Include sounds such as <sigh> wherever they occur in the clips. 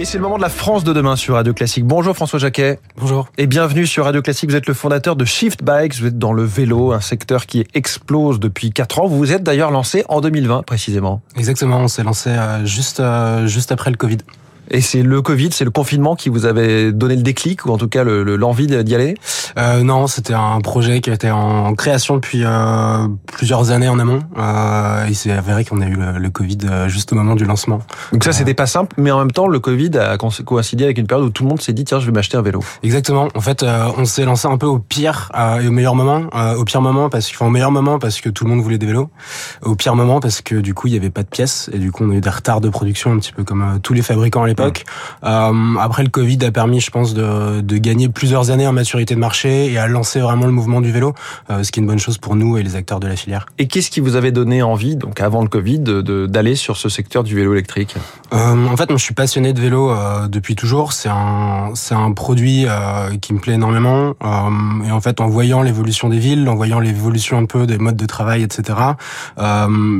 Et c'est le moment de la France de demain sur Radio Classique. Bonjour François Jacquet. Bonjour. Et bienvenue sur Radio Classique. Vous êtes le fondateur de Shift Bikes. Vous êtes dans le vélo, un secteur qui explose depuis 4 ans. Vous vous êtes d'ailleurs lancé en 2020 précisément. Exactement, on s'est lancé euh, juste, euh, juste après le Covid. Et c'est le Covid, c'est le confinement qui vous avait donné le déclic ou en tout cas l'envie d'y aller? Euh, Non, c'était un projet qui était en création depuis euh, plusieurs années en amont. Euh, il s'est avéré qu'on a eu le, Covid euh, juste au moment du lancement. Donc ça, c'était pas simple, mais en même temps, le Covid a coïncidé avec une période où tout le monde s'est dit tiens, je vais m'acheter un vélo. Exactement. En fait, euh, on s'est lancé un peu au pire et au meilleur moment. au pire moment parce qu'au meilleur moment parce que tout le monde voulait des vélos. Au pire moment parce que du coup, il y avait pas de pièces et du coup, on a eu des retards de production un petit peu comme tous les fabricants à l'époque. Euh, après, le Covid a permis, je pense, de, de, gagner plusieurs années en maturité de marché et à lancer vraiment le mouvement du vélo, euh, ce qui est une bonne chose pour nous et les acteurs de la filière. Et qu'est-ce qui vous avait donné envie, donc avant le Covid, d'aller sur ce secteur du vélo électrique? Euh, En fait, moi, je suis passionné de vélo depuis toujours. C'est un, c'est un produit qui me plaît énormément. et en fait, en voyant l'évolution des villes, en voyant l'évolution un peu des modes de travail, etc.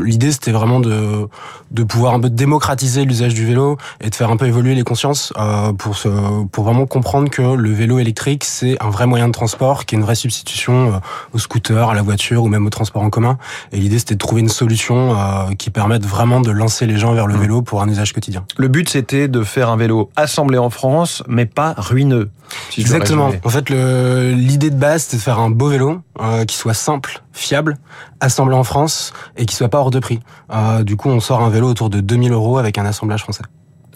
L'idée, c'était vraiment de, de pouvoir un peu démocratiser l'usage du vélo et de faire un peu évoluer les consciences euh, pour se, pour vraiment comprendre que le vélo électrique c'est un vrai moyen de transport, qui est une vraie substitution euh, au scooter, à la voiture ou même au transport en commun. Et l'idée c'était de trouver une solution euh, qui permette vraiment de lancer les gens vers le mmh. vélo pour un usage quotidien. Le but c'était de faire un vélo assemblé en France, mais pas ruineux. Exactement. En fait, l'idée de base c'était de faire un beau vélo qui soit simple, fiable, assemblé en France et qui soit pas hors de prix. du coup, on sort un vélo autour de 2000 euros avec un assemblage français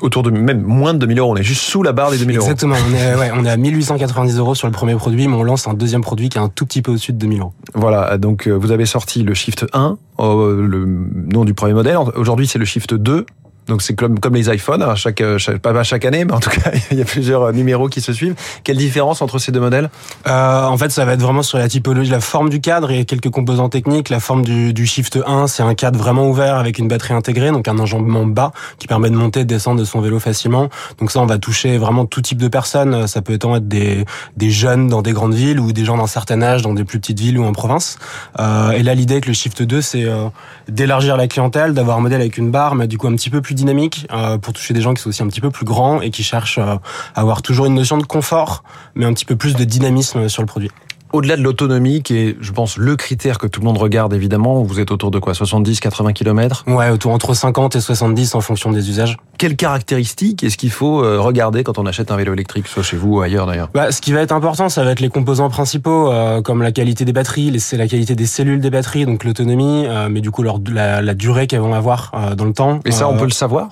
autour de même moins de 2000 euros. On est juste sous la barre des 2000 euros. Exactement. On est, ouais, on est à 1890 euros sur le premier produit, mais on lance un deuxième produit qui est un tout petit peu au-dessus de 2000 euros. Voilà. Donc, euh, vous avez sorti le Shift 1, euh, le nom du premier modèle. Aujourd'hui, c'est le Shift 2. Donc c'est comme, comme les iPhones, hein, chaque, euh, chaque, pas chaque année, mais en tout cas <laughs> il y a plusieurs euh, numéros qui se suivent. Quelle différence entre ces deux modèles? Euh, En fait, ça va être vraiment sur la typologie, la forme du cadre et quelques composants techniques. La forme du, du Shift 1, c'est un cadre vraiment ouvert avec une batterie intégrée, donc un enjambement bas qui permet de monter de descendre de son vélo facilement. Donc ça, on va toucher vraiment tout type de personnes. Ça peut être des, des jeunes dans des grandes villes ou des gens d'un certain âge dans des plus petites villes ou en province. Euh, et là, l'idée avec le Shift 2, c'est euh, d'élargir la clientèle, d'avoir un modèle avec une barre, mais du coup un petit peu plus dynamique euh, pour toucher des gens qui sont aussi un petit peu plus grands et qui cherchent euh, à avoir toujours une notion de confort, mais un petit peu plus de dynamisme sur le produit. Au-delà de l'autonomie, qui est, je pense, le critère que tout le monde regarde évidemment, vous êtes autour de quoi? 70, 80 km Ouais, autour entre 50 et 70 en fonction des usages. Quelles caractéristiques est-ce qu'il faut euh, regarder quand on achète un vélo électrique, soit chez vous ou ailleurs d'ailleurs? Bah, Ce qui va être important, ça va être les composants principaux, euh, comme la qualité des batteries, c'est la qualité des cellules des batteries, donc l'autonomie, euh, mais du coup leur, la, la durée qu'elles vont avoir dans le temps. Et ça, on peut le savoir?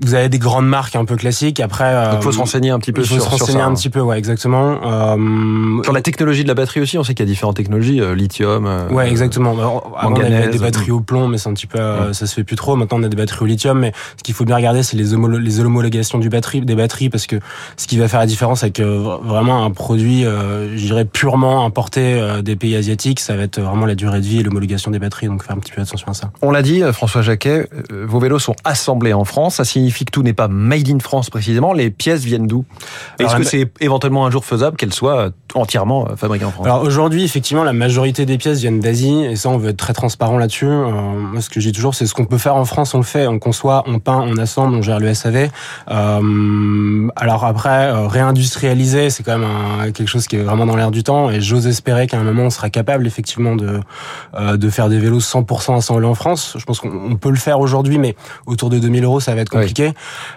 Vous avez des grandes marques un peu classiques. Après, il faut se renseigner un petit peu. Il faut se renseigner un petit peu, ouais, exactement. Euh... Sur la technologie de la batterie aussi, on sait qu'il y a différentes technologies, euh, lithium. Euh, ouais, exactement. avant, on avait des batteries au plomb, mais c'est un petit peu, euh, ça se fait plus trop. Maintenant, on a des batteries au lithium, mais ce qu'il faut bien regarder, c'est les, les homologations du batterie, des batteries, parce que ce qui va faire la différence avec vraiment un produit, je dirais purement importé des pays asiatiques, ça va être vraiment la durée de vie et l'homologation des batteries. Donc, faire un petit peu attention à ça. On l'a dit, François Jacquet, vos vélos sont assemblés en France. Ça signifie que tout n'est pas made in France précisément. Les pièces viennent d'où? Est-ce que c'est éventuellement un jour faisable qu'elles soient entièrement euh, fabriquées en France Alors aujourd'hui, effectivement, la majorité des pièces viennent d'Asie et ça, on veut être très transparent là-dessus. Euh, moi, ce que je dis toujours, c'est ce qu'on peut faire en France, on le fait. On conçoit, on peint, on assemble, on gère le SAV. Euh, alors après, euh, réindustrialiser, c'est quand même quelque chose qui est vraiment dans l'air du temps et j'ose espérer qu'à un moment, on sera capable effectivement de de faire des vélos 100% assemblés en France. Je pense qu'on peut le faire aujourd'hui, mais autour de 2000 euros, ça va être compliqué.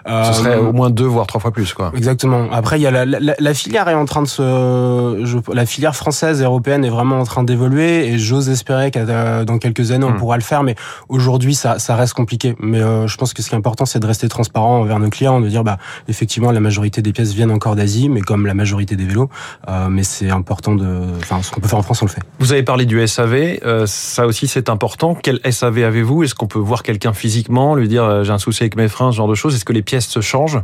Ce serait au moins deux voire trois fois plus quoi. Exactement. Après il y a la, la, la, filière est en train de se je, la filière française et européenne est vraiment en train d'évoluer et j'ose espérer que euh, dans quelques années on hmm. pourra le faire mais aujourd'hui ça, ça reste compliqué. Mais euh, je pense que ce qui est important c'est de rester transparent envers nos clients, de dire bah effectivement la majorité des pièces viennent encore d'Asie mais comme la majorité des vélos euh, mais c'est important de enfin ce qu'on peut faire en France on le fait. Vous avez parlé du SAV, ça aussi c'est important. Quel SAV avez-vous? Est-ce qu'on peut voir quelqu'un physiquement lui dire j'ai un souci avec mes freins ce genre de choses? Est-ce que les pièces se changent?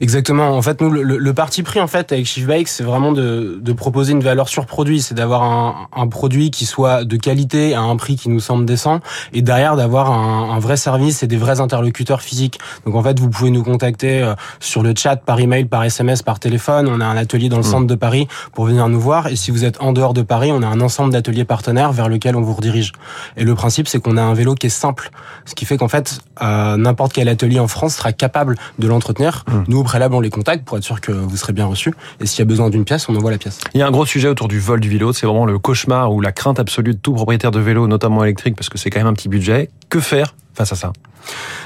Exactement. En fait, nous, le, le, parti pris en fait avec Shift Bike, c'est vraiment de, de, proposer une valeur sur produit, c'est d'avoir un, un, produit qui soit de qualité à un prix qui nous semble décent, et derrière d'avoir un, un, vrai service et des vrais interlocuteurs physiques. Donc en fait, vous pouvez nous contacter euh, sur le chat, par email, par SMS, par téléphone. On a un atelier dans le mmh. centre de Paris pour venir nous voir. Et si vous êtes en dehors de Paris, on a un ensemble d'ateliers partenaires vers lequel on vous redirige. Et le principe, c'est qu'on a un vélo qui est simple, ce qui fait qu'en fait, euh, n'importe quel atelier en France sera capable de l'entretenir. Mmh. Nous, au préalable, on les contacte pour être sûr que vous serez bien reçu. Et s'il y a besoin d'une pièce, on envoie la pièce. Il y a un gros sujet autour du vol du vélo. C'est vraiment le cauchemar ou la crainte absolue de tout propriétaire de vélo, notamment électrique, parce que c'est quand même un petit budget. Que faire face à ça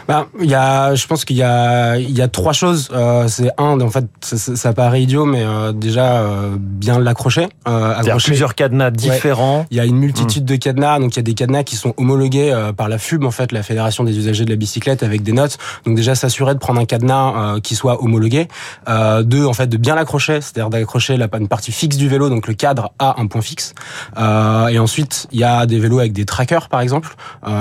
bah, il y a, je pense qu'il y a, il y a trois choses. Euh, c'est un, en fait, ça, ça paraît idiot, mais euh, déjà euh, bien l'accrocher. Euh, accrocher. plusieurs cadenas différents. Ouais. Il y a une multitude mmh. de cadenas. Donc il y a des cadenas qui sont homologués euh, par la FUB, en fait, la Fédération des usagers de la bicyclette, avec des notes. Donc déjà s'assurer de prendre un cadenas euh, qui soit homologué. deux, en fait, de bien l'accrocher, c'est-à-dire d'accrocher la une partie fixe du vélo, donc le cadre à un point fixe. et ensuite, il y a des vélos avec des trackers, par exemple,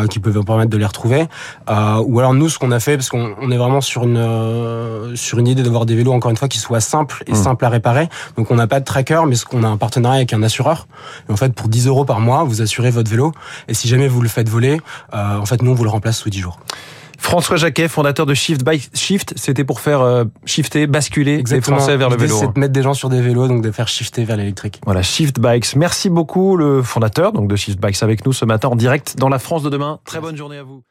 qui peuvent permettre de les retrouver. Ou alors nous, ce qu'on a fait, parce qu'on est vraiment sur une euh, sur une idée d'avoir des vélos encore une fois qui soient simples et mmh. simples à réparer. Donc on n'a pas de tracker, mais qu'on a un partenariat avec un assureur. Et en fait, pour 10 euros par mois, vous assurez votre vélo. Et si jamais vous le faites voler, euh, en fait, nous on vous le remplace sous 10 jours. François Jacquet, fondateur de Shift Bike Shift, c'était pour faire euh, shifter, basculer Exactement. les Français vers le vélo. C'est de mettre des gens sur des vélos, donc de faire shifter vers l'électrique. Voilà, Shift Bikes. Merci beaucoup le fondateur donc de Shift Bikes avec nous ce matin en direct dans la France de demain. Très bonne journée à vous.